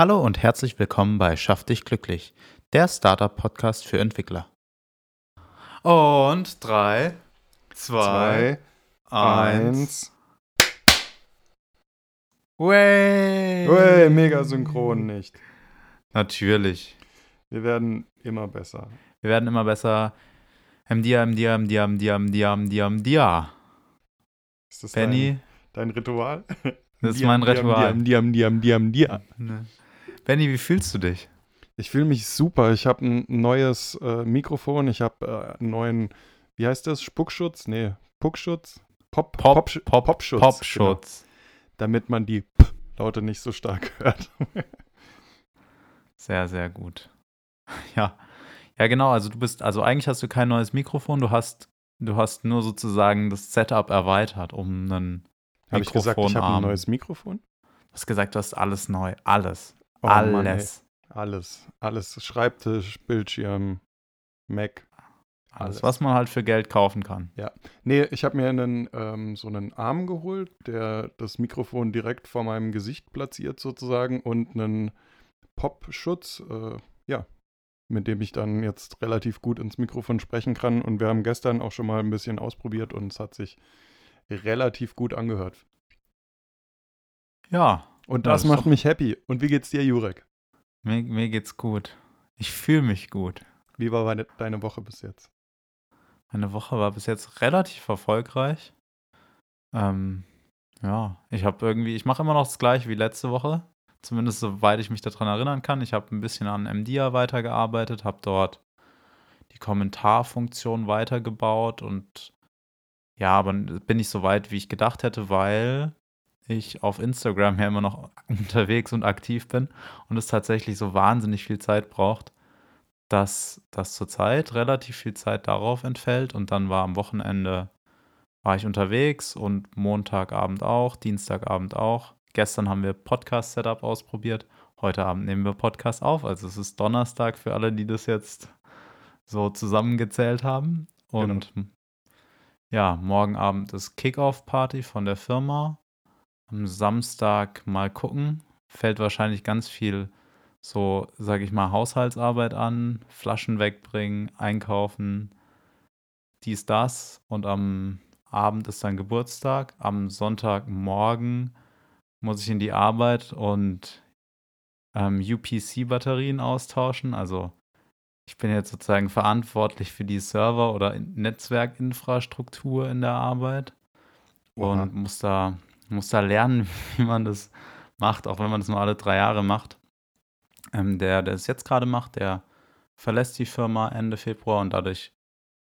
Hallo und herzlich willkommen bei Schaff dich glücklich, der Startup-Podcast für Entwickler. Und drei, zwei, Zwei, eins. eins. Way! Hey, mega synchron nicht. Natürlich. Wir werden immer besser. Wir werden immer besser. MDA, MDA, MDA, MDA, MDA, MDA, MDA. Ist das Benny, dein, dein Ritual? das ist mein Ritual. Diam, diam, diam, diam. Ne. Benny, wie fühlst du dich? Ich fühle mich super. Ich habe ein neues äh, Mikrofon. Ich habe äh, einen neuen, wie heißt das? Spuckschutz? Nee, Puckschutz? Pop, Pop, Popsch- Pop, Popschutz. Popschutz. Genau, damit man die P-Laute nicht so stark hört. Sehr, sehr gut. Ja. Ja, genau. Also du bist, also eigentlich hast du kein neues Mikrofon, du hast, du hast nur sozusagen das Setup erweitert um einen Habe ich gesagt, ich habe ein neues Mikrofon? Du hast gesagt, du hast alles neu. Alles. Oh Mann, ey. alles. alles. Alles. Schreibtisch, Bildschirm, Mac. alles. alles. Was man halt für Geld kaufen kann. Nee, ich habe mir einen, ähm, so einen Arm geholt, der das Mikrofon direkt vor meinem Gesicht platziert sozusagen und einen Popschutz, äh, ja, mit dem ich dann jetzt relativ gut ins Mikrofon sprechen kann. Und wir haben gestern auch schon mal ein bisschen ausprobiert und es hat sich relativ gut angehört. Ja. Und das ist macht mich happy. Und wie geht's dir, Jurek? Mir, mir geht's gut. Ich fühle mich gut. Wie war deine, deine Woche bis jetzt? Meine Woche war bis jetzt relativ erfolgreich. Ähm, ja, ich habe irgendwie, ich mache immer noch das gleiche wie letzte Woche. Zumindest soweit ich mich daran erinnern kann. Ich habe ein bisschen an MDA weitergearbeitet, habe dort die Kommentarfunktion weitergebaut und ja, aber bin nicht so weit, wie ich gedacht hätte, weil ich auf Instagram ja immer noch unterwegs und aktiv bin und es tatsächlich so wahnsinnig viel Zeit braucht, dass das zurzeit relativ viel Zeit darauf entfällt und dann war am Wochenende war ich unterwegs und Montagabend auch, Dienstagabend auch. Gestern haben wir Podcast-Setup ausprobiert. Heute Abend nehmen wir Podcast auf. Also es ist Donnerstag für alle, die das jetzt so zusammengezählt haben. Und ja, morgen Abend ist Kickoff-Party von der Firma. Am Samstag mal gucken. Fällt wahrscheinlich ganz viel so, sage ich mal, Haushaltsarbeit an, Flaschen wegbringen, einkaufen, dies, das. Und am Abend ist dann Geburtstag. Am Sonntagmorgen muss ich in die Arbeit und ähm, UPC-Batterien austauschen. Also ich bin jetzt sozusagen verantwortlich für die Server- oder In- Netzwerkinfrastruktur in der Arbeit Oha. und muss da, muss da lernen, wie man das macht, auch wenn man das nur alle drei Jahre macht. Ähm, der, der es jetzt gerade macht, der verlässt die Firma Ende Februar und dadurch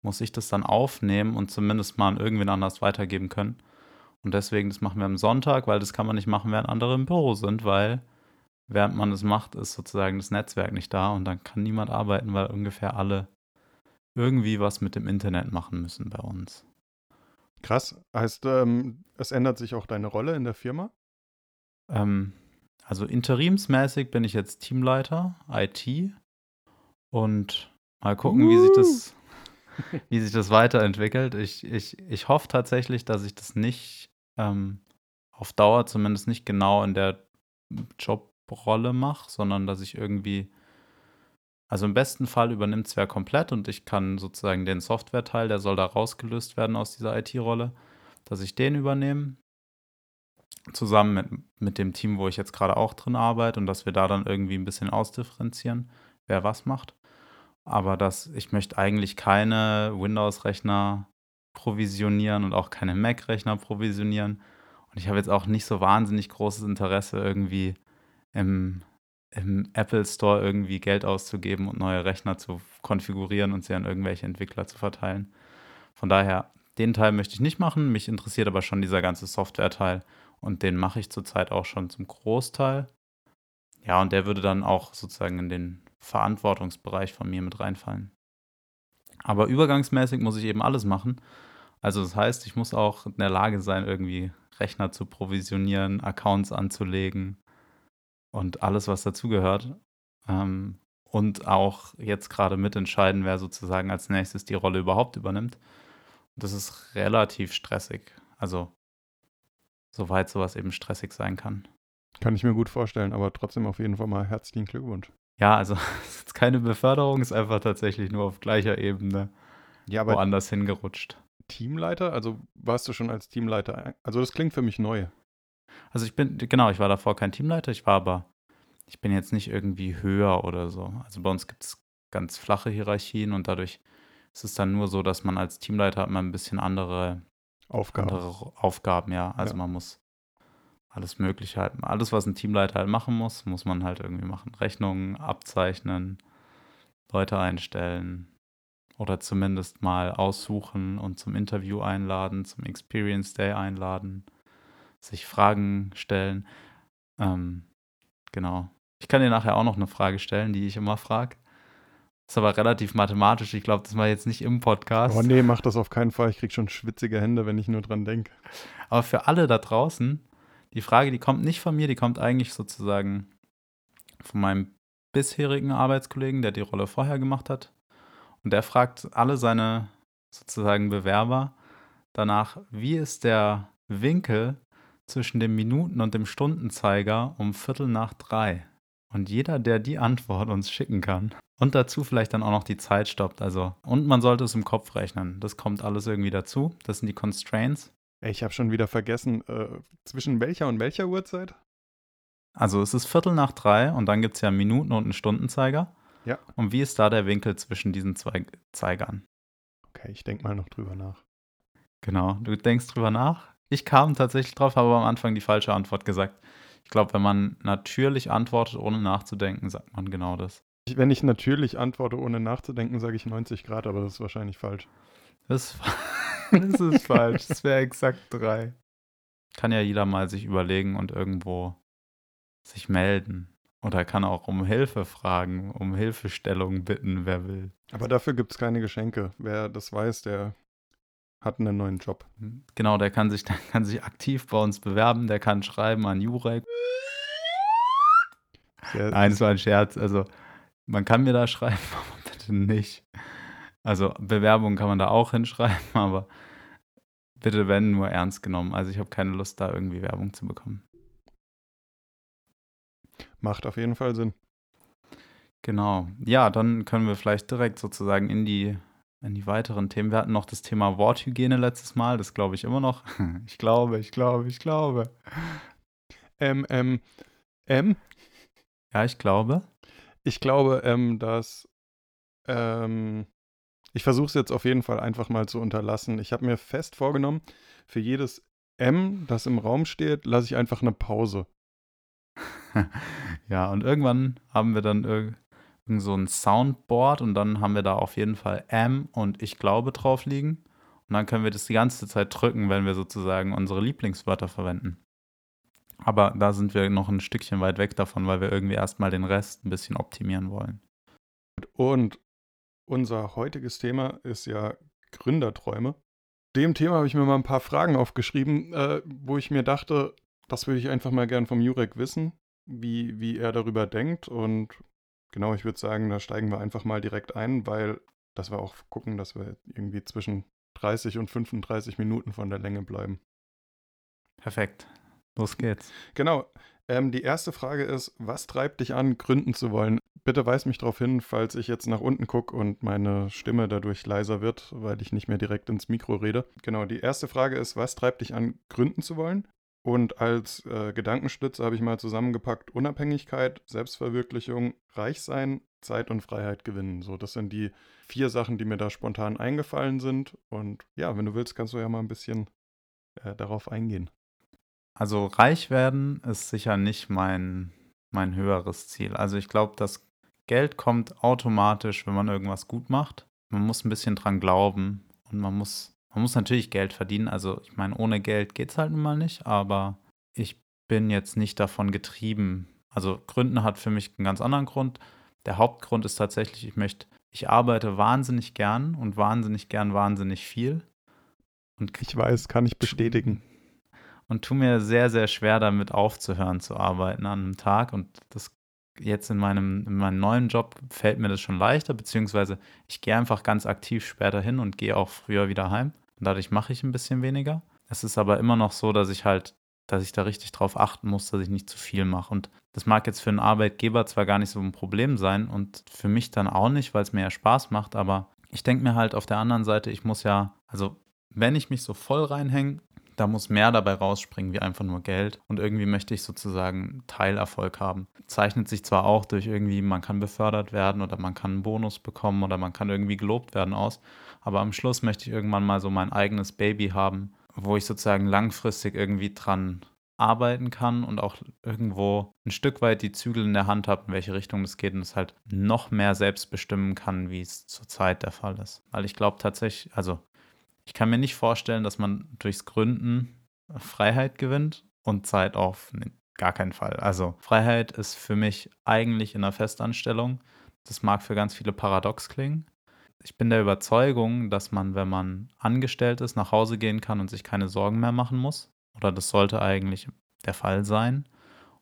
muss ich das dann aufnehmen und zumindest mal an irgendwen anders weitergeben können. Und deswegen, das machen wir am Sonntag, weil das kann man nicht machen, während andere im Büro sind, weil während man das macht, ist sozusagen das Netzwerk nicht da und dann kann niemand arbeiten, weil ungefähr alle irgendwie was mit dem Internet machen müssen bei uns. Krass. Heißt, ähm, es ändert sich auch deine Rolle in der Firma? Ähm, also interimsmäßig bin ich jetzt Teamleiter IT und mal gucken, wie sich das, wie sich das weiterentwickelt. Ich, ich, ich hoffe tatsächlich, dass ich das nicht ähm, auf Dauer zumindest nicht genau in der Jobrolle mache, sondern dass ich irgendwie, also im besten Fall übernimmt es wer komplett und ich kann sozusagen den Softwareteil, der soll da rausgelöst werden aus dieser IT-Rolle, dass ich den übernehme zusammen mit, mit dem Team, wo ich jetzt gerade auch drin arbeite und dass wir da dann irgendwie ein bisschen ausdifferenzieren, wer was macht. Aber dass ich möchte eigentlich keine Windows-Rechner provisionieren und auch keine Mac-Rechner provisionieren. Und ich habe jetzt auch nicht so wahnsinnig großes Interesse, irgendwie im, im Apple Store irgendwie Geld auszugeben und neue Rechner zu konfigurieren und sie an irgendwelche Entwickler zu verteilen. Von daher, den Teil möchte ich nicht machen. Mich interessiert aber schon dieser ganze Software-Teil. Und den mache ich zurzeit auch schon zum Großteil. Ja, und der würde dann auch sozusagen in den Verantwortungsbereich von mir mit reinfallen. Aber übergangsmäßig muss ich eben alles machen. Also das heißt, ich muss auch in der Lage sein, irgendwie Rechner zu provisionieren, Accounts anzulegen und alles, was dazugehört. Ähm, und auch jetzt gerade mitentscheiden, wer sozusagen als nächstes die Rolle überhaupt übernimmt. Das ist relativ stressig. Also soweit sowas eben stressig sein kann. Kann ich mir gut vorstellen, aber trotzdem auf jeden Fall mal herzlichen Glückwunsch. Ja, also es ist keine Beförderung, ist einfach tatsächlich nur auf gleicher Ebene Ja, aber woanders hingerutscht. Teamleiter, also warst du schon als Teamleiter, also das klingt für mich neu. Also ich bin, genau, ich war davor kein Teamleiter, ich war aber, ich bin jetzt nicht irgendwie höher oder so. Also bei uns gibt es ganz flache Hierarchien und dadurch ist es dann nur so, dass man als Teamleiter hat man ein bisschen andere, Aufgabe. andere Aufgaben, ja. Also Ja. man muss alles Mögliche halt, alles, was ein Teamleiter halt machen muss, muss man halt irgendwie machen. Rechnungen abzeichnen, Leute einstellen oder zumindest mal aussuchen und zum Interview einladen, zum Experience Day einladen, sich Fragen stellen. Ähm, genau. Ich kann dir nachher auch noch eine Frage stellen, die ich immer frage. Ist aber relativ mathematisch. Ich glaube, das war jetzt nicht im Podcast. Oh nee, mach das auf keinen Fall. Ich krieg schon schwitzige Hände, wenn ich nur dran denke. Aber für alle da draußen, die Frage, die kommt nicht von mir, die kommt eigentlich sozusagen von meinem bisherigen Arbeitskollegen, der die Rolle vorher gemacht hat. Und der fragt alle seine sozusagen Bewerber danach, wie ist der Winkel zwischen dem Minuten- und dem Stundenzeiger um Viertel nach drei? Und jeder, der die Antwort uns schicken kann und dazu vielleicht dann auch noch die Zeit stoppt, also und man sollte es im Kopf rechnen. Das kommt alles irgendwie dazu. Das sind die Constraints. Ich habe schon wieder vergessen, äh, zwischen welcher und welcher Uhrzeit? Also es ist Viertel nach drei und dann gibt es ja Minuten- und einen Stundenzeiger. Ja. Und wie ist da der Winkel zwischen diesen zwei Zeigern? Okay, ich denke mal noch drüber nach. Genau, du denkst drüber nach. Ich kam tatsächlich drauf, habe am Anfang die falsche Antwort gesagt. Ich glaube, wenn man natürlich antwortet, ohne nachzudenken, sagt man genau das. Wenn ich natürlich antworte, ohne nachzudenken, sage ich 90 Grad, aber das ist wahrscheinlich falsch. Das ist, das ist falsch. Das wäre exakt drei. Kann ja jeder mal sich überlegen und irgendwo sich melden. Oder kann auch um Hilfe fragen, um Hilfestellung bitten, wer will. Aber dafür gibt es keine Geschenke. Wer das weiß, der hat einen neuen Job. Genau, der kann sich, der kann sich aktiv bei uns bewerben, der kann schreiben an Jurek. Der, Nein, das war ein Scherz. Also, man kann mir da schreiben, aber bitte nicht. Also, Bewerbung kann man da auch hinschreiben, aber bitte, wenn, nur ernst genommen. Also, ich habe keine Lust, da irgendwie Werbung zu bekommen. macht auf jeden Fall Sinn. Genau. Ja, dann können wir vielleicht direkt sozusagen in die, in die weiteren Themen. Wir hatten noch das Thema Worthygiene letztes Mal. Das glaube ich immer noch. Ich glaube, ich glaube, ich glaube. Ähm, ähm, ähm, Ja, ich glaube. ich glaube, ähm, dass ähm, ich versuche es jetzt auf jeden Fall einfach mal zu unterlassen. Ich habe mir fest vorgenommen, für jedes M, das im Raum steht, lasse ich einfach eine Pause. ja, und irgendwann haben wir dann so ein Soundboard und dann haben wir da auf jeden Fall M und ich glaube drauf liegen. Und dann können wir das die ganze Zeit drücken, wenn wir sozusagen unsere Lieblingswörter verwenden. Aber da sind wir noch ein Stückchen weit weg davon, weil wir irgendwie erstmal den Rest ein bisschen optimieren wollen. Und unser heutiges Thema ist ja Gründerträume. Dem Thema habe ich mir mal ein paar Fragen aufgeschrieben, äh, wo ich mir dachte, das würde ich einfach mal gern vom Jurek wissen, wie, wie er darüber denkt. Und genau, ich würde sagen, da steigen wir einfach mal direkt ein, weil, dass wir auch gucken, dass wir irgendwie zwischen 30 und 35 Minuten von der Länge bleiben. Perfekt. Los geht's. Genau. Ähm, die erste Frage ist, was treibt dich an, gründen zu wollen? Bitte weis mich darauf hin, falls ich jetzt nach unten gucke und meine Stimme dadurch leiser wird, weil ich nicht mehr direkt ins Mikro rede. Genau, die erste Frage ist, was treibt dich an, gründen zu wollen? Und als äh, Gedankenstütze habe ich mal zusammengepackt, Unabhängigkeit, Selbstverwirklichung, Reichsein, Zeit und Freiheit gewinnen. So, das sind die vier Sachen, die mir da spontan eingefallen sind. Und ja, wenn du willst, kannst du ja mal ein bisschen äh, darauf eingehen. Also reich werden ist sicher nicht mein, mein höheres Ziel. Also ich glaube, das Geld kommt automatisch, wenn man irgendwas gut macht. Man muss ein bisschen dran glauben und man muss, man muss natürlich Geld verdienen. Also ich meine, ohne Geld geht es halt nun mal nicht, aber ich bin jetzt nicht davon getrieben. Also Gründen hat für mich einen ganz anderen Grund. Der Hauptgrund ist tatsächlich, ich möchte, ich arbeite wahnsinnig gern und wahnsinnig gern wahnsinnig viel. Und Ich weiß, kann ich bestätigen. und tu mir sehr, sehr schwer damit aufzuhören zu arbeiten an einem Tag. Und das jetzt in meinem, in meinem neuen Job fällt mir das schon leichter, beziehungsweise ich gehe einfach ganz aktiv später hin und gehe auch früher wieder heim. Und dadurch mache ich ein bisschen weniger. Es ist aber immer noch so, dass ich halt dass ich da richtig drauf achten muss, dass ich nicht zu viel mache. Und das mag jetzt für einen Arbeitgeber zwar gar nicht so ein Problem sein und für mich dann auch nicht, weil es mir ja Spaß macht, aber ich denke mir halt auf der anderen Seite, ich muss ja, also wenn ich mich so voll reinhänge, da muss mehr dabei rausspringen wie einfach nur Geld. Und irgendwie möchte ich sozusagen Teilerfolg haben. Zeichnet sich zwar auch durch irgendwie, man kann befördert werden oder man kann einen Bonus bekommen oder man kann irgendwie gelobt werden aus. Aber am Schluss möchte ich irgendwann mal so mein eigenes Baby haben, wo ich sozusagen langfristig irgendwie dran arbeiten kann und auch irgendwo ein Stück weit die Zügel in der Hand habe, in welche Richtung es geht und es halt noch mehr selbst bestimmen kann, wie es zurzeit der Fall ist. Weil ich glaube tatsächlich, also ich kann mir nicht vorstellen, dass man durchs Gründen Freiheit gewinnt und Zeit auf nee, gar keinen Fall. Also Freiheit ist für mich eigentlich in einer Festanstellung. Das mag für ganz viele paradox klingen. Ich bin der Überzeugung, dass man, wenn man angestellt ist, nach Hause gehen kann und sich keine Sorgen mehr machen muss. Oder das sollte eigentlich der Fall sein.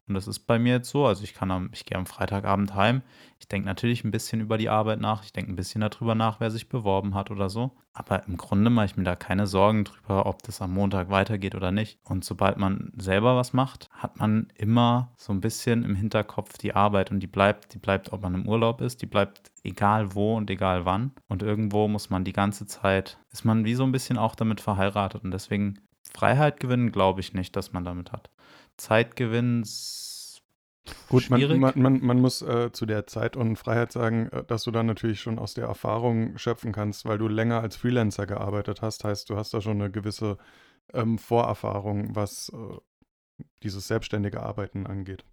Und das ist bei mir jetzt so. Also ich kann am, ich gehe am Freitagabend heim. Ich denke natürlich ein bisschen über die Arbeit nach. Ich denke ein bisschen darüber nach, wer sich beworben hat oder so. Aber im Grunde mache ich mir da keine Sorgen drüber, ob das am Montag weitergeht oder nicht. Und sobald man selber was macht, hat man immer so ein bisschen im Hinterkopf die Arbeit und die bleibt, die bleibt, ob man im Urlaub ist, die bleibt egal wo und egal wann. Und irgendwo muss man die ganze Zeit, ist man wie so ein bisschen auch damit verheiratet. Und deswegen Freiheit gewinnen, glaube ich nicht, dass man damit hat. Zeitgewinn Gut, man, man, man, man, muss äh, zu der Zeit und Freiheit sagen, äh, dass du dann natürlich schon aus der Erfahrung schöpfen kannst, weil du länger als Freelancer gearbeitet hast. Heißt, du hast da schon eine gewisse ähm, Vorerfahrung, was äh, dieses selbstständige Arbeiten angeht.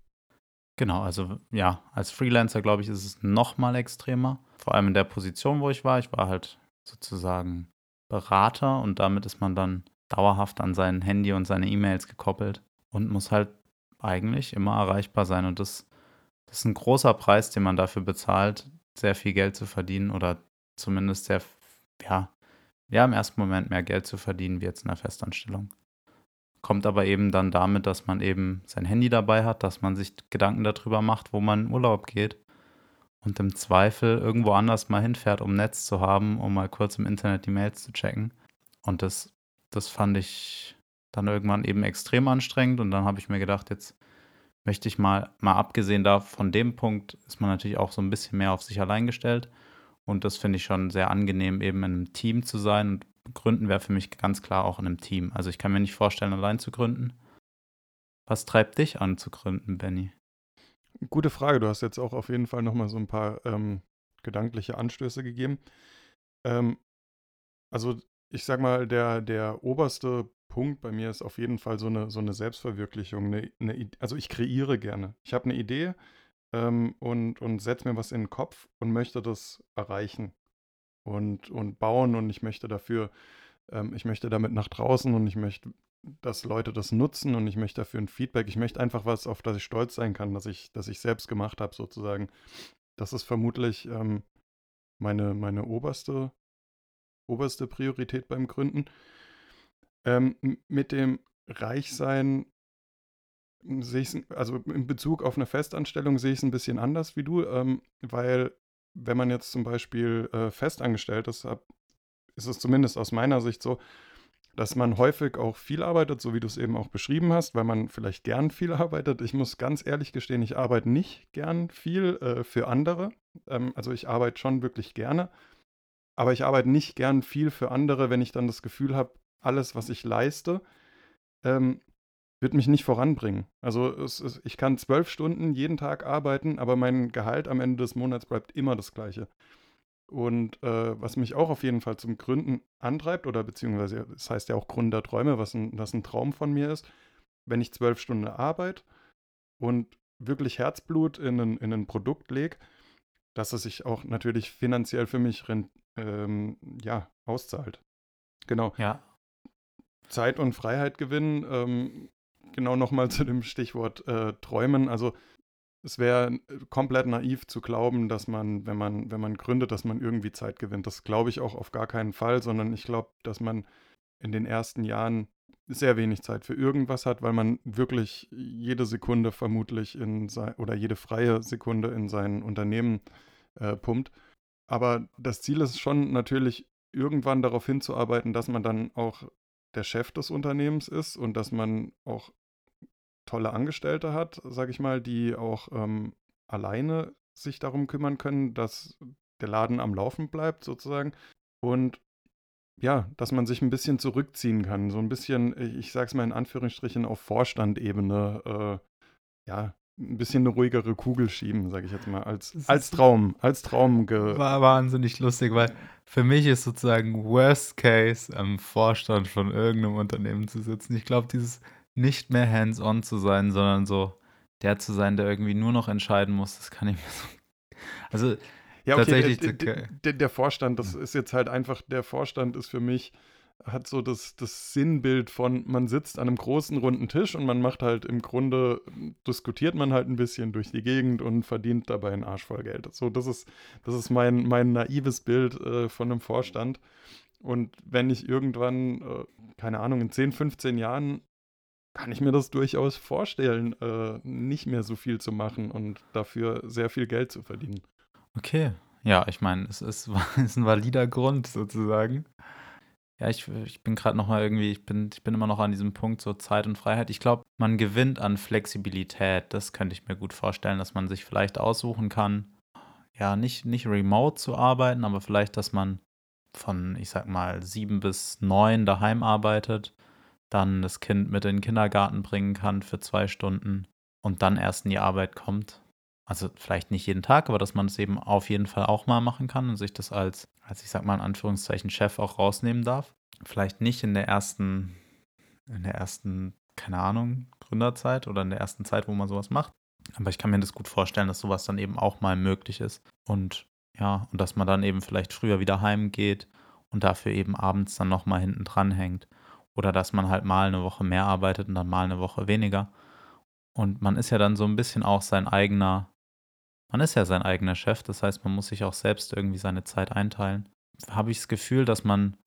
Genau, also ja, als Freelancer glaube ich, ist es noch mal extremer. Vor allem in der Position, wo ich war. Ich war halt sozusagen Berater und damit ist man dann dauerhaft an sein Handy und seine E-Mails gekoppelt und muss halt eigentlich immer erreichbar sein. Und das, das ist ein großer Preis, den man dafür bezahlt, sehr viel Geld zu verdienen oder zumindest sehr, ja, ja, im ersten Moment mehr Geld zu verdienen wie jetzt in einer Festanstellung. Kommt aber eben dann damit, dass man eben sein Handy dabei hat, dass man sich Gedanken darüber macht, wo man in Urlaub geht und im Zweifel irgendwo anders mal hinfährt, um Netz zu haben, um mal kurz im Internet die Mails zu checken. Und das, das fand ich dann irgendwann eben extrem anstrengend und dann habe ich mir gedacht, jetzt möchte ich mal, mal abgesehen da von dem Punkt, ist man natürlich auch so ein bisschen mehr auf sich allein gestellt und das finde ich schon sehr angenehm, eben in einem Team zu sein und gründen wäre für mich ganz klar auch in einem Team. Also ich kann mir nicht vorstellen, allein zu gründen. Was treibt dich an zu gründen, Benny? Gute Frage. Du hast jetzt auch auf jeden Fall nochmal so ein paar ähm, gedankliche Anstöße gegeben. Ähm, also ich sag mal, der, der oberste Punkt bei mir ist auf jeden Fall so eine, so eine Selbstverwirklichung. Eine, eine, also ich kreiere gerne. Ich habe eine Idee ähm, und, und setze mir was in den Kopf und möchte das erreichen und, und bauen und ich möchte dafür, ähm, ich möchte damit nach draußen und ich möchte, dass Leute das nutzen und ich möchte dafür ein Feedback. Ich möchte einfach was, auf das ich stolz sein kann, dass ich, dass ich selbst gemacht habe, sozusagen. Das ist vermutlich ähm, meine, meine oberste, oberste Priorität beim Gründen. Ähm, mit dem Reichsein sehe ich es, also in Bezug auf eine Festanstellung sehe ich es ein bisschen anders wie du, ähm, weil wenn man jetzt zum Beispiel äh, festangestellt ist, hab, ist es zumindest aus meiner Sicht so, dass man häufig auch viel arbeitet, so wie du es eben auch beschrieben hast, weil man vielleicht gern viel arbeitet. Ich muss ganz ehrlich gestehen, ich arbeite nicht gern viel äh, für andere. Ähm, also ich arbeite schon wirklich gerne, aber ich arbeite nicht gern viel für andere, wenn ich dann das Gefühl habe, alles, was ich leiste, ähm, wird mich nicht voranbringen. Also es, es, ich kann zwölf Stunden jeden Tag arbeiten, aber mein Gehalt am Ende des Monats bleibt immer das gleiche. Und äh, was mich auch auf jeden Fall zum Gründen antreibt, oder beziehungsweise, es das heißt ja auch Gründerträume, was ein, was ein Traum von mir ist, wenn ich zwölf Stunden arbeite und wirklich Herzblut in ein, in ein Produkt lege, dass es sich auch natürlich finanziell für mich ähm, ja, auszahlt. Genau. Ja, Zeit und Freiheit gewinnen. Ähm, genau nochmal zu dem Stichwort äh, Träumen. Also es wäre komplett naiv zu glauben, dass man, wenn man, wenn man gründet, dass man irgendwie Zeit gewinnt. Das glaube ich auch auf gar keinen Fall, sondern ich glaube, dass man in den ersten Jahren sehr wenig Zeit für irgendwas hat, weil man wirklich jede Sekunde vermutlich in sein oder jede freie Sekunde in sein Unternehmen äh, pumpt. Aber das Ziel ist schon natürlich irgendwann darauf hinzuarbeiten, dass man dann auch der Chef des Unternehmens ist und dass man auch tolle Angestellte hat, sage ich mal, die auch ähm, alleine sich darum kümmern können, dass der Laden am Laufen bleibt sozusagen. Und ja, dass man sich ein bisschen zurückziehen kann. So ein bisschen, ich sage es mal in Anführungsstrichen, auf Vorstandebene, äh, ja, ein bisschen eine ruhigere Kugel schieben, sage ich jetzt mal, als, als Traum, als Traum. Ge war wahnsinnig lustig, weil für mich ist sozusagen Worst Case am Vorstand von irgendeinem Unternehmen zu sitzen. Ich glaube, dieses nicht mehr hands-on zu sein, sondern so der zu sein, der irgendwie nur noch entscheiden muss, das kann ich mir so. Also ja, okay, tatsächlich. Der, der, der, Vorstand, das ist jetzt halt einfach, der Vorstand ist für mich, hat so das, das Sinnbild von, man sitzt an einem großen runden Tisch und man macht halt im Grunde, diskutiert man halt ein bisschen durch die Gegend und verdient dabei einen Arsch voll Geld. So, das ist, das ist mein, mein naives Bild äh, von einem Vorstand. Und wenn ich irgendwann, äh, keine Ahnung, in 10, 15 Jahren kann ich mir das durchaus vorstellen, äh, nicht mehr so viel zu machen und dafür sehr viel Geld zu verdienen. Okay. Ja, ich meine, es ist, ist ein valider Grund sozusagen. Ja, ich, ich bin gerade noch mal irgendwie, ich bin, ich bin immer noch an diesem Punkt so Zeit und Freiheit. Ich glaube, man gewinnt an Flexibilität. Das könnte ich mir gut vorstellen, dass man sich vielleicht aussuchen kann, ja, nicht, nicht remote zu arbeiten, aber vielleicht, dass man von, ich sag mal, sieben bis neun daheim arbeitet, dann das Kind mit in den Kindergarten bringen kann für zwei Stunden und dann erst in die Arbeit kommt also vielleicht nicht jeden Tag, aber dass man es eben auf jeden Fall auch mal machen kann und sich das als, als ich sag mal in Anführungszeichen Chef auch rausnehmen darf. Vielleicht nicht in der ersten, in der ersten, keine Ahnung, Gründerzeit oder in der ersten Zeit, wo man sowas macht. Aber ich kann mir das gut vorstellen, dass sowas dann eben auch mal möglich ist. Und ja, und dass man dann eben vielleicht früher wieder heimgeht und dafür eben abends dann nochmal hinten dran hängt. Oder dass man halt mal eine Woche mehr arbeitet und dann mal eine Woche weniger. Und man ist ja dann so ein bisschen auch sein eigener man ist ja sein eigener Chef, das heißt, man muss sich auch selbst irgendwie seine Zeit einteilen. Habe ich das Gefühl, dass man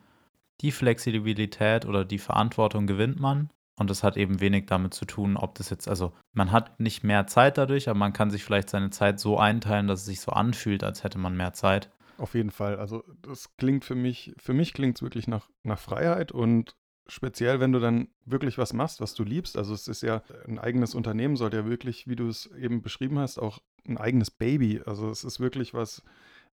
die Flexibilität oder die Verantwortung gewinnt man. Und das hat eben wenig damit zu tun, ob das jetzt, also man hat nicht mehr Zeit dadurch, aber man kann sich vielleicht seine Zeit so einteilen, dass es sich so anfühlt, als hätte man mehr Zeit. Auf jeden Fall. Also das klingt für mich, für mich klingt es wirklich nach, nach Freiheit und speziell, wenn du dann wirklich was machst, was du liebst. Also es ist ja ein eigenes Unternehmen, sollte ja wirklich, wie du es eben beschrieben hast, auch ein eigenes Baby. Also es ist wirklich was,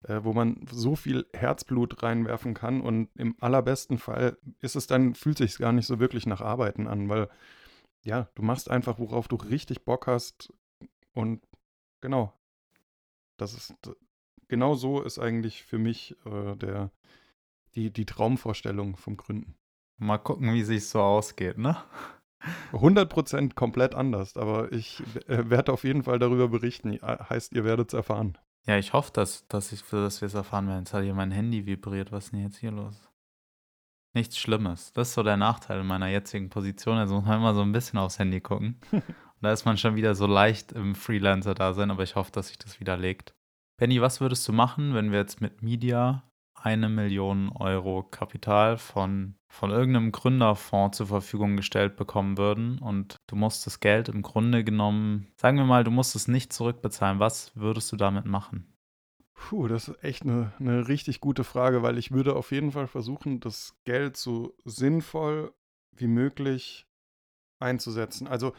äh, wo man so viel Herzblut reinwerfen kann und im allerbesten Fall ist es dann, fühlt sich gar nicht so wirklich nach Arbeiten an, weil ja, du machst einfach, worauf du richtig Bock hast und genau, das ist, genau so ist eigentlich für mich äh, der, die, die Traumvorstellung vom Gründen. Mal gucken, wie sich so ausgeht, ne? 100% komplett anders, aber ich äh, werde auf jeden Fall darüber berichten. Heißt, ihr werdet es erfahren. Ja, ich hoffe, dass, dass, dass wir es erfahren werden. Jetzt hat hier mein Handy vibriert. Was ist denn jetzt hier los? Nichts Schlimmes. Das ist so der Nachteil meiner jetzigen Position. Also muss man immer so ein bisschen aufs Handy gucken. Und da ist man schon wieder so leicht im Freelancer-Dasein, aber ich hoffe, dass sich das widerlegt. Benny, was würdest du machen, wenn wir jetzt mit Media eine Million Euro Kapital von, von irgendeinem Gründerfonds zur Verfügung gestellt bekommen würden und du musst das Geld im Grunde genommen, sagen wir mal, du musst es nicht zurückbezahlen, was würdest du damit machen? Puh, das ist echt eine, eine richtig gute Frage, weil ich würde auf jeden Fall versuchen, das Geld so sinnvoll wie möglich einzusetzen. Also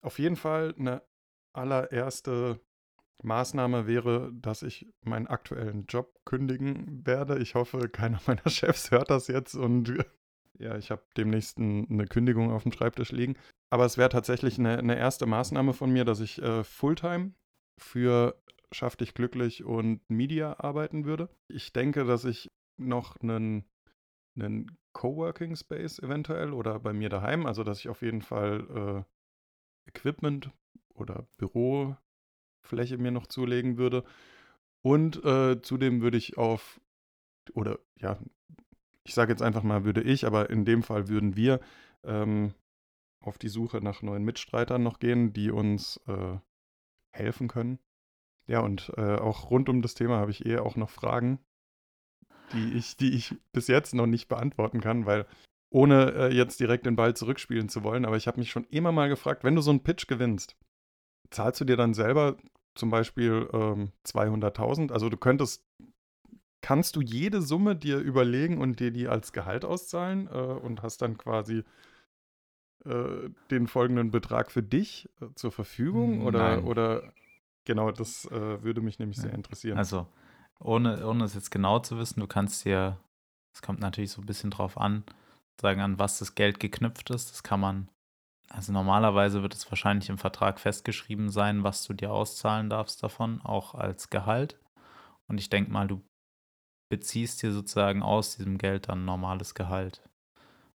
auf jeden Fall eine allererste Maßnahme wäre, dass ich meinen aktuellen Job kündigen werde. Ich hoffe, keiner meiner Chefs hört das jetzt und ja, ich habe demnächst eine Kündigung auf dem Schreibtisch liegen. Aber es wäre tatsächlich eine, eine, erste Maßnahme von mir, dass ich äh, Fulltime für Schaff dich glücklich und Media arbeiten würde. Ich denke, dass ich noch einen, einen Coworking Space eventuell oder bei mir daheim, also dass ich auf jeden Fall äh, Equipment oder Büro Fläche mir noch zulegen würde. Und äh, zudem würde ich auf, oder ja, ich sage jetzt einfach mal, würde ich, aber in dem Fall würden wir ähm, auf die Suche nach neuen Mitstreitern noch gehen, die uns äh, helfen können. Ja, und äh, auch rund um das Thema habe ich eher auch noch Fragen, die ich, die ich bis jetzt noch nicht beantworten kann, weil ohne äh, jetzt direkt den Ball zurückspielen zu wollen, aber ich habe mich schon immer mal gefragt, wenn du so einen Pitch gewinnst, zahlst du dir dann selber zum Beispiel ähm, 200.000? Also du könntest, kannst du jede Summe dir überlegen und dir die als Gehalt auszahlen äh, und hast dann quasi äh, den folgenden Betrag für dich äh, zur Verfügung? Oder, Nein. oder genau, das äh, würde mich nämlich sehr interessieren. Also, ohne, ohne es jetzt genau zu wissen, du kannst dir, es kommt natürlich so ein bisschen drauf an, sagen, an was das Geld geknüpft ist. Das kann man, also normalerweise wird es wahrscheinlich im Vertrag festgeschrieben sein, was du dir auszahlen darfst davon, auch als Gehalt. Und ich denke mal, du beziehst dir sozusagen aus diesem Geld dann normales Gehalt.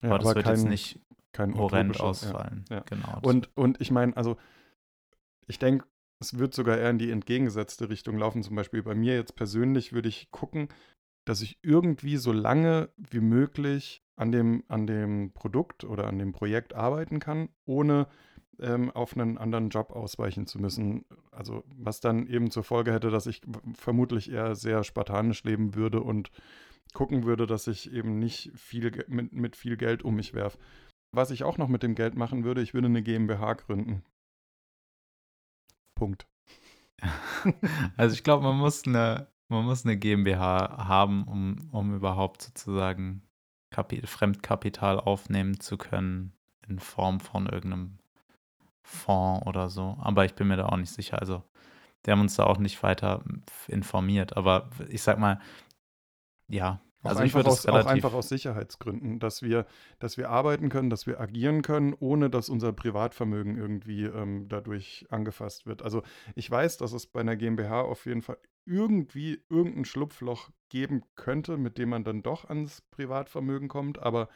Ja, aber das wird jetzt nicht kein horrend utopischer- ja. ausfallen. ja. Genau. Und, und ich meine, also ich denke, es wird sogar eher in die entgegengesetzte Richtung laufen. Zum Beispiel bei mir jetzt persönlich würde ich gucken, dass ich irgendwie so lange wie möglich an dem, an dem Produkt oder an dem Projekt arbeiten kann, ohne ähm, auf einen anderen Job ausweichen zu müssen. Also was dann eben zur Folge hätte, dass ich vermutlich eher sehr spartanisch leben würde und gucken würde, dass ich eben nicht viel mit, mit viel Geld um mich werfe. Was ich auch noch mit dem Geld machen würde, ich würde eine GmbH gründen. Punkt. Also ich glaube, man muss eine, man muss eine GmbH haben, um, um überhaupt sozusagen Kapi Fremdkapital aufnehmen zu können in Form von irgendeinem Fonds oder so. Aber ich bin mir da auch nicht sicher. Also die haben uns da auch nicht weiter informiert. Aber ich sag mal, ja. Auch, Also einfach aus, auch einfach aus Sicherheitsgründen, dass wir, dass wir arbeiten können, dass wir agieren können, ohne dass unser Privatvermögen irgendwie ähm, dadurch angefasst wird. Also ich weiß, dass es bei einer GmbH auf jeden Fall irgendwie irgendein Schlupfloch geben könnte, mit dem man dann doch ans Privatvermögen kommt, aber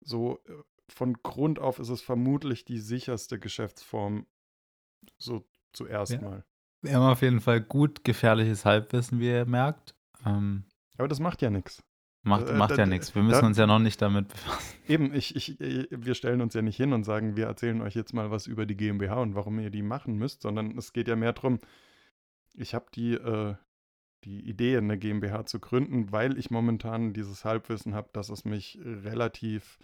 so äh, von Grund auf ist es vermutlich die sicherste Geschäftsform, so zuerst Ja. mal. Wir haben auf jeden Fall gut gefährliches Halbwissen, wie ihr merkt. Ähm, Aber das macht ja nichts. Macht Äh, macht da- ja nichts. Wir müssen da- uns ja noch nicht damit befassen. Eben, ich, ich, wir stellen uns ja nicht hin und sagen, wir erzählen euch jetzt mal was über die GmbH und warum ihr die machen müsst, sondern es geht ja mehr darum, ich habe die, äh, die Idee, eine GmbH zu gründen, weil ich momentan dieses Halbwissen habe, dass es mich relativ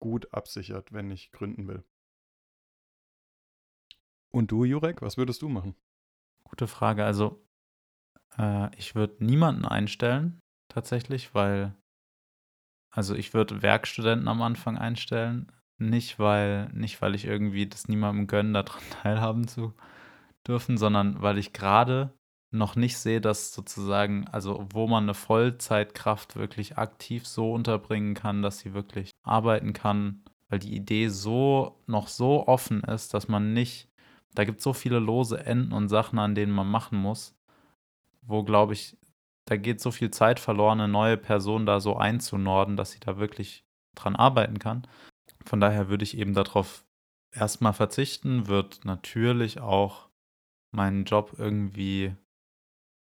gut absichert, wenn ich gründen will. Und du, Jurek, was würdest du machen? Gute Frage. Also, äh, ich würde niemanden einstellen, tatsächlich, weil, also ich würde Werkstudenten am Anfang einstellen. Nicht, weil, nicht, weil ich irgendwie das niemandem gönne, daran teilhaben zu dürfen, sondern weil ich gerade noch nicht sehe, dass sozusagen, also wo man eine Vollzeitkraft wirklich aktiv so unterbringen kann, dass sie wirklich arbeiten kann, weil die Idee so noch so offen ist, dass man nicht da gibt es so viele lose Enden und Sachen, an denen man machen muss, wo, glaube ich, da geht so viel Zeit verloren, eine neue Person da so einzunorden, dass sie da wirklich dran arbeiten kann. Von daher würde ich eben darauf erstmal verzichten, würde natürlich auch meinen Job irgendwie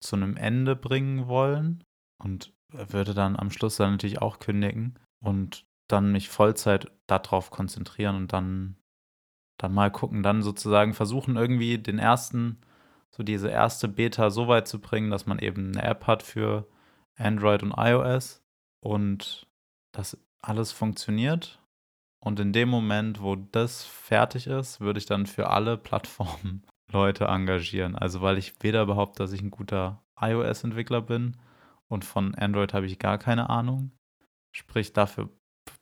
zu einem Ende bringen wollen und würde dann am Schluss dann natürlich auch kündigen und dann mich Vollzeit darauf konzentrieren und dann dann mal gucken, dann sozusagen versuchen irgendwie den ersten, so diese erste Beta so weit zu bringen, dass man eben eine App hat für Android und iOS und das alles funktioniert. Und in dem Moment, wo das fertig ist, würde ich dann für alle Plattformen Leute engagieren. Also weil ich weder behaupte, dass ich ein guter iOS-Entwickler bin und von Android habe ich gar keine Ahnung. Sprich, dafür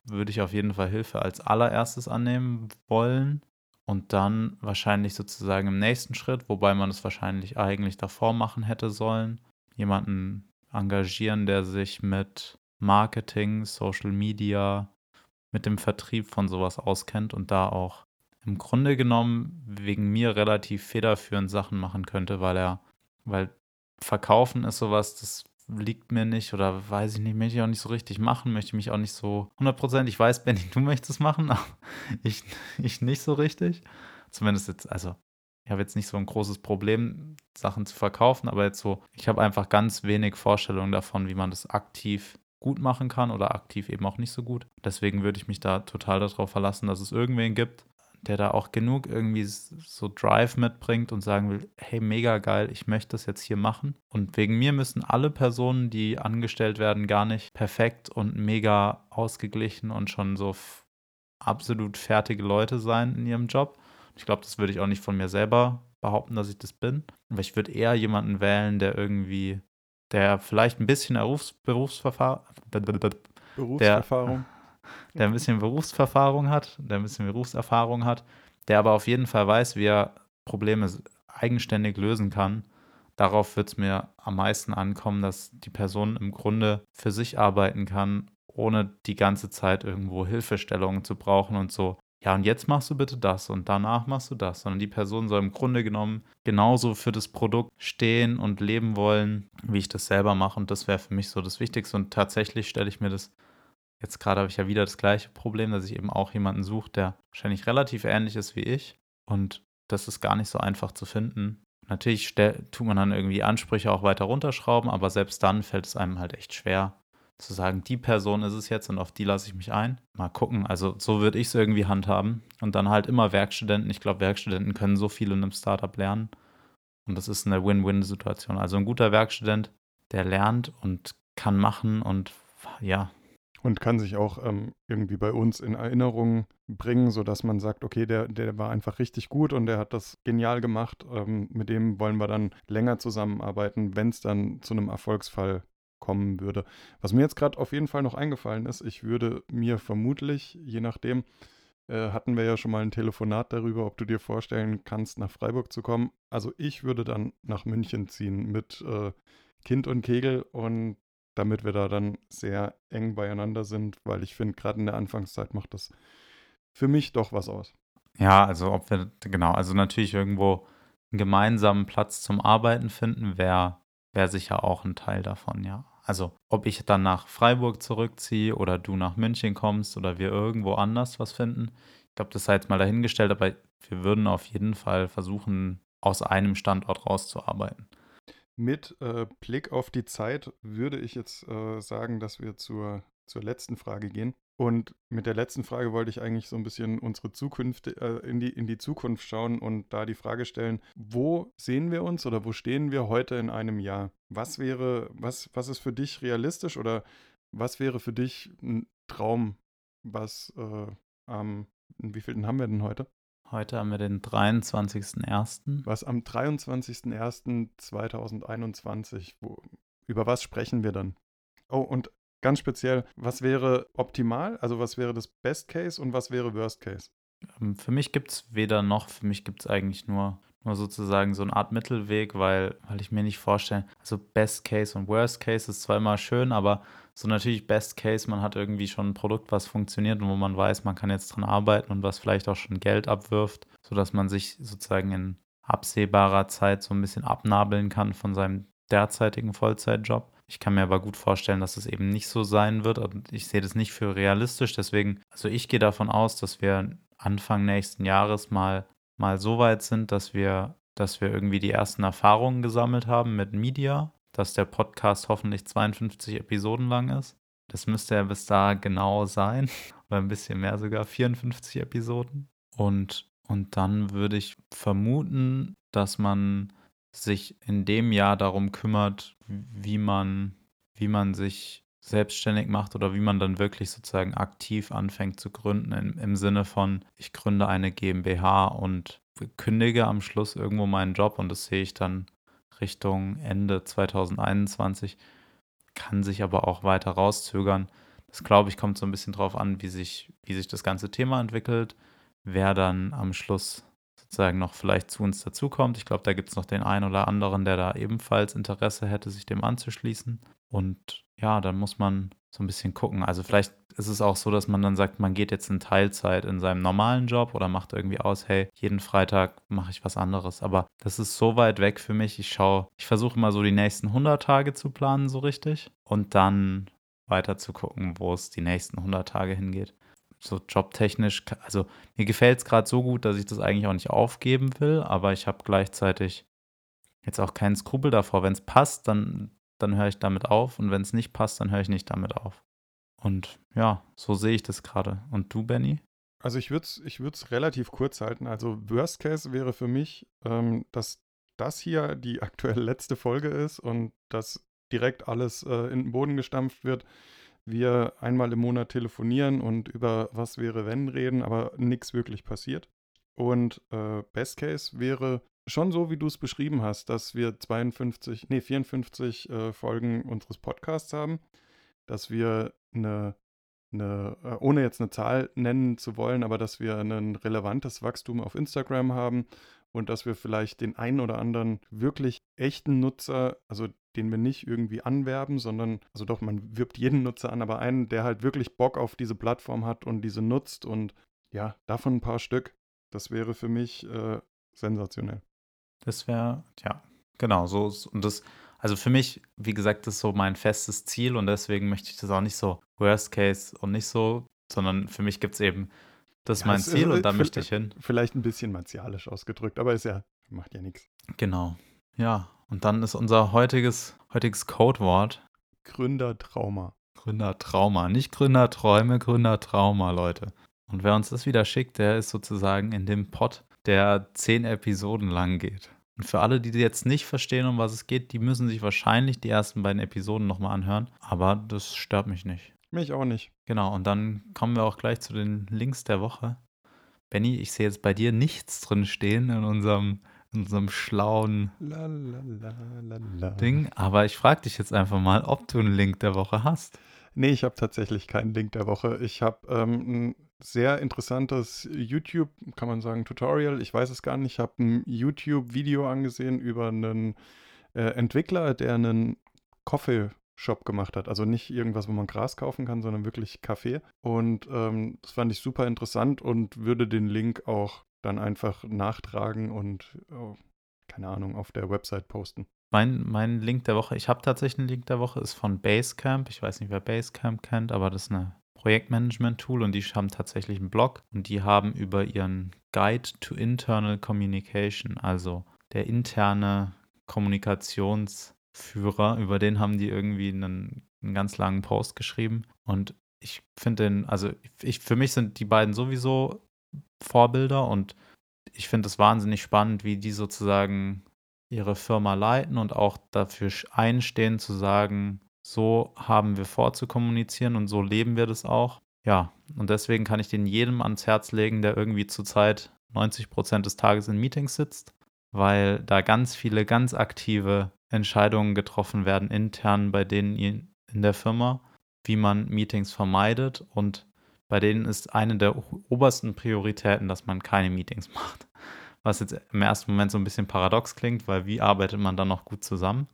würde ich auf jeden Fall Hilfe als allererstes annehmen wollen und dann wahrscheinlich sozusagen im nächsten Schritt, wobei man es wahrscheinlich eigentlich davor machen hätte sollen, jemanden engagieren, der sich mit Marketing, Social Media, mit dem Vertrieb von sowas auskennt und da auch im Grunde genommen wegen mir relativ federführend Sachen machen könnte, weil er, weil Verkaufen ist sowas, das liegt mir nicht oder weiß ich nicht, möchte ich auch nicht so richtig machen, möchte mich auch nicht so 100%, ich weiß, Benny, du möchtest machen, aber ich, ich nicht so richtig. Zumindest jetzt, also ich habe jetzt nicht so ein großes Problem, Sachen zu verkaufen, aber jetzt so, ich habe einfach ganz wenig Vorstellungen davon, wie man das aktiv gut machen kann oder aktiv eben auch nicht so gut. Deswegen würde ich mich da total darauf verlassen, dass es irgendwen gibt, der da auch genug irgendwie so Drive mitbringt und sagen will, hey, mega geil, ich möchte das jetzt hier machen. Und wegen mir müssen alle Personen, die angestellt werden, gar nicht perfekt und mega ausgeglichen und schon so absolut fertige Leute sein in ihrem Job. Ich glaube, das würde ich auch nicht von mir selber behaupten, dass ich das bin. Aber ich würde eher jemanden wählen, der irgendwie, der vielleicht ein bisschen Berufs Berufsverfahren, Berufserfahrung. der ein bisschen Berufserfahrung hat, der ein bisschen Berufserfahrung hat, der aber auf jeden Fall weiß, wie er Probleme eigenständig lösen kann. Darauf wird es mir am meisten ankommen, dass die Person im Grunde für sich arbeiten kann, ohne die ganze Zeit irgendwo Hilfestellungen zu brauchen und so, ja, und jetzt machst du bitte das und danach machst du das, sondern die Person soll im Grunde genommen genauso für das Produkt stehen und leben wollen, wie ich das selber mache. Und das wäre für mich so das Wichtigste. Und tatsächlich stelle ich mir das, jetzt gerade habe ich ja wieder das gleiche Problem, dass ich eben auch jemanden suche, der wahrscheinlich relativ ähnlich ist wie ich. Und das ist gar nicht so einfach zu finden. Natürlich tut man dann irgendwie Ansprüche auch weiter runterschrauben, aber selbst dann fällt es einem halt echt schwer, zu sagen, die Person ist es jetzt und auf die lasse ich mich ein. Mal gucken. Also so würde ich es irgendwie handhaben. Und dann halt immer Werkstudenten. Ich glaube, Werkstudenten können so viel in einem Startup lernen. Und das ist eine Win-Win-Situation. Also ein guter Werkstudent, der lernt und kann machen und ja. Und kann sich auch ähm, irgendwie bei uns in Erinnerung bringen, sodass man sagt, okay, der, der war einfach richtig gut und der hat das genial gemacht. Ähm, mit dem wollen wir dann länger zusammenarbeiten, wenn es dann zu einem Erfolgsfall kommen würde. Was mir jetzt gerade auf jeden Fall noch eingefallen ist, ich würde mir vermutlich, je nachdem, äh, hatten wir ja schon mal ein Telefonat darüber, ob du dir vorstellen kannst, nach Freiburg zu kommen. Also ich würde dann nach München ziehen mit äh, Kind und Kegel und damit wir da dann sehr eng beieinander sind, weil ich finde, gerade in der Anfangszeit macht das für mich doch was aus. Ja, also ob wir, genau, also natürlich irgendwo einen gemeinsamen Platz zum Arbeiten finden, wäre wär sicher auch ein Teil davon, ja. Also ob ich dann nach Freiburg zurückziehe oder du nach München kommst oder wir irgendwo anders was finden. Ich glaube, das sei jetzt mal dahingestellt, aber wir würden auf jeden Fall versuchen, aus einem Standort rauszuarbeiten. Mit äh, Blick auf die Zeit würde ich jetzt äh, sagen, dass wir zur, zur letzten Frage gehen. Und mit der letzten Frage wollte ich eigentlich so ein bisschen unsere Zukunft, äh, in, die, in die Zukunft schauen und da die Frage stellen, wo sehen wir uns oder wo stehen wir heute in einem Jahr? Was wäre, was, was ist für dich realistisch oder was wäre für dich ein Traum, was äh, am, wie viel haben wir denn heute? Heute haben wir den 23.01. Was am 23.01.2021, über was sprechen wir dann? Oh, und ganz speziell, was wäre optimal, also was wäre das Best Case und was wäre Worst Case? Ähm, für mich gibt es weder noch, für mich gibt es eigentlich nur, nur sozusagen so eine Art Mittelweg, weil, weil ich mir nicht vorstelle, also Best Case und Worst Case ist zwar immer schön, aber so natürlich Best Case, man hat irgendwie schon ein Produkt, was funktioniert und wo man weiß, man kann jetzt dran arbeiten und was vielleicht auch schon Geld abwirft, sodass man sich sozusagen in absehbarer Zeit so ein bisschen abnabeln kann von seinem derzeitigen Vollzeitjob. Ich kann mir aber gut vorstellen, dass es eben nicht so sein wird. Und ich sehe das nicht für realistisch. Deswegen, also ich gehe davon aus, dass wir Anfang nächsten Jahres mal, mal so weit sind, dass wir, dass wir irgendwie die ersten Erfahrungen gesammelt haben mit Media, dass der Podcast hoffentlich 52 Episoden lang ist. Das müsste ja bis da genau sein. Oder ein bisschen mehr sogar, 54 Episoden. Und, und dann würde ich vermuten, dass man sich in dem Jahr darum kümmert, wie man, wie man sich selbstständig macht oder wie man dann wirklich sozusagen aktiv anfängt zu gründen, im, im Sinne von, ich gründe eine GmbH und kündige am Schluss irgendwo meinen Job und das sehe ich dann Richtung Ende 2021, kann sich aber auch weiter rauszögern. Das glaube ich kommt so ein bisschen drauf an, wie sich, wie sich das ganze Thema entwickelt, wer dann am Schluss sozusagen noch vielleicht zu uns dazukommt. Ich glaube, da gibt es noch den einen oder anderen, der da ebenfalls Interesse hätte, sich dem anzuschließen. Und ja, dann muss man so ein bisschen gucken. Also vielleicht ist es auch so, dass man dann sagt, man geht jetzt in Teilzeit in seinem normalen Job oder macht irgendwie aus, hey, jeden Freitag mache ich was anderes. Aber das ist so weit weg für mich. Ich schaue, ich versuche mal so die nächsten 100 Tage zu planen, so richtig. Und dann weiter zu gucken, wo es die nächsten 100 Tage hingeht so jobtechnisch, also mir gefällt es gerade so gut, dass ich das eigentlich auch nicht aufgeben will, aber ich habe gleichzeitig jetzt auch keinen Skrupel davor. Wenn es passt, dann, dann höre ich damit auf und wenn es nicht passt, dann höre ich nicht damit auf. Und ja, so sehe ich das gerade. Und du, Benny? Also ich würde es ich relativ kurz halten. Also Worst Case wäre für mich, ähm, dass das hier die aktuell letzte Folge ist und dass direkt alles äh, in den Boden gestampft wird wir einmal im Monat telefonieren und über was wäre wenn reden, aber nichts wirklich passiert. Und äh, Best Case wäre schon so, wie du es beschrieben hast, dass wir 52, nee, 54 äh, Folgen unseres Podcasts haben, dass wir eine eine, äh, ohne jetzt eine Zahl nennen zu wollen, aber dass wir ein relevantes Wachstum auf Instagram haben und dass wir vielleicht den einen oder anderen wirklich echten Nutzer, also den wir nicht irgendwie anwerben, sondern, also doch, man wirbt jeden Nutzer an, aber einen, der halt wirklich Bock auf diese Plattform hat und diese nutzt und ja, davon ein paar Stück, das wäre für mich äh, sensationell. Das wäre, ja, genau, so, und das, also für mich, wie gesagt, das ist so mein festes Ziel und deswegen möchte ich das auch nicht so Worst Case und nicht so, sondern für mich gibt es eben, das ist ja, mein Ziel ist, und da möchte ich hin. Vielleicht ein bisschen martialisch ausgedrückt, aber ist ja, macht ja nichts. Genau. Ja, und dann ist unser heutiges, heutiges Codewort Gründertrauma. Gründertrauma. Nicht Gründerträume, Gründertrauma, Leute. Und wer uns das wieder schickt, der ist sozusagen in dem Pod, der zehn Episoden lang geht. Und für alle, die jetzt nicht verstehen, um was es geht, die müssen sich wahrscheinlich die ersten beiden Episoden nochmal anhören. Aber das stört mich nicht. Mich auch nicht. Genau, und dann kommen wir auch gleich zu den Links der Woche. Benny, ich sehe jetzt bei dir nichts drin stehen in unserem, in unserem schlauen Ding. Aber ich frage dich jetzt einfach mal, ob du einen Link der Woche hast. Nee, ich habe tatsächlich keinen Link der Woche. Ich habe ähm, sehr interessantes YouTube, kann man sagen, Tutorial. Ich weiß es gar nicht. Ich habe ein YouTube-Video angesehen über einen äh, Entwickler, der einen Coffee-Shop gemacht hat. Also nicht irgendwas, wo man Gras kaufen kann, sondern wirklich Kaffee. Und ähm, das fand ich super interessant und würde den Link auch dann einfach nachtragen und, oh, keine Ahnung, auf der Website posten. Mein, mein Link der Woche, ich habe tatsächlich einen Link der Woche, ist von Basecamp. Ich weiß nicht, wer Basecamp kennt, aber das ist eine Projektmanagement-Tool und die haben tatsächlich einen Blog und die haben über ihren Guide to Internal Communication, also der interne Kommunikationsführer, über den haben die irgendwie einen, einen ganz langen Post geschrieben und ich finde den, also ich, für mich sind die beiden sowieso Vorbilder und ich finde es wahnsinnig spannend, wie die sozusagen ihre Firma leiten und auch dafür einstehen zu sagen, so haben wir vor zu kommunizieren und so leben wir das auch. Ja, und deswegen kann ich den jedem ans Herz legen, der irgendwie zurzeit 90 Prozent des Tages in Meetings sitzt, weil da ganz viele ganz aktive Entscheidungen getroffen werden intern bei denen in der Firma, wie man Meetings vermeidet und bei denen ist eine der obersten Prioritäten, dass man keine Meetings macht. Was jetzt im ersten Moment so ein bisschen paradox klingt, weil wie arbeitet man dann noch gut zusammen?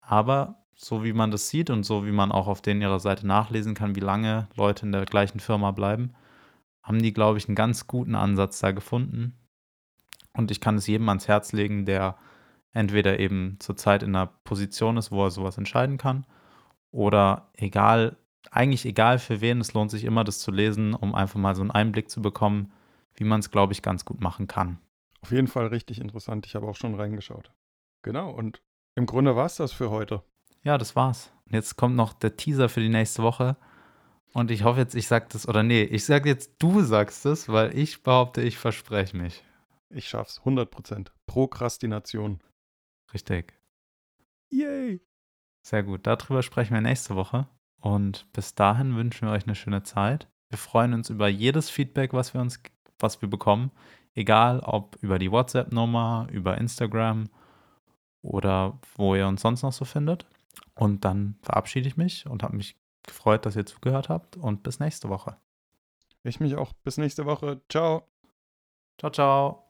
Aber so wie man das sieht und so wie man auch auf denen ihrer Seite nachlesen kann, wie lange Leute in der gleichen Firma bleiben, haben die, glaube ich, einen ganz guten Ansatz da gefunden. Und ich kann es jedem ans Herz legen, der entweder eben zurzeit in einer Position ist, wo er sowas entscheiden kann, oder egal, eigentlich egal für wen, es lohnt sich immer, das zu lesen, um einfach mal so einen Einblick zu bekommen, wie man es, glaube ich, ganz gut machen kann. Auf jeden Fall richtig interessant. Ich habe auch schon reingeschaut. Genau, und im Grunde war es das für heute. Ja, das war's. Und jetzt kommt noch der Teaser für die nächste Woche. Und ich hoffe jetzt, ich sag das, oder nee, ich sag jetzt, du sagst es, weil ich behaupte, ich verspreche mich. Ich schaff's, 100%. Prokrastination. Richtig. Yay! Sehr gut, darüber sprechen wir nächste Woche. Und bis dahin wünschen wir euch eine schöne Zeit. Wir freuen uns über jedes Feedback, was wir uns, was wir bekommen. Egal ob über die WhatsApp-Nummer, über Instagram oder wo ihr uns sonst noch so findet. Und dann verabschiede ich mich und habe mich gefreut, dass ihr zugehört habt und bis nächste Woche. Ich mich auch. Bis nächste Woche. Ciao. Ciao, ciao.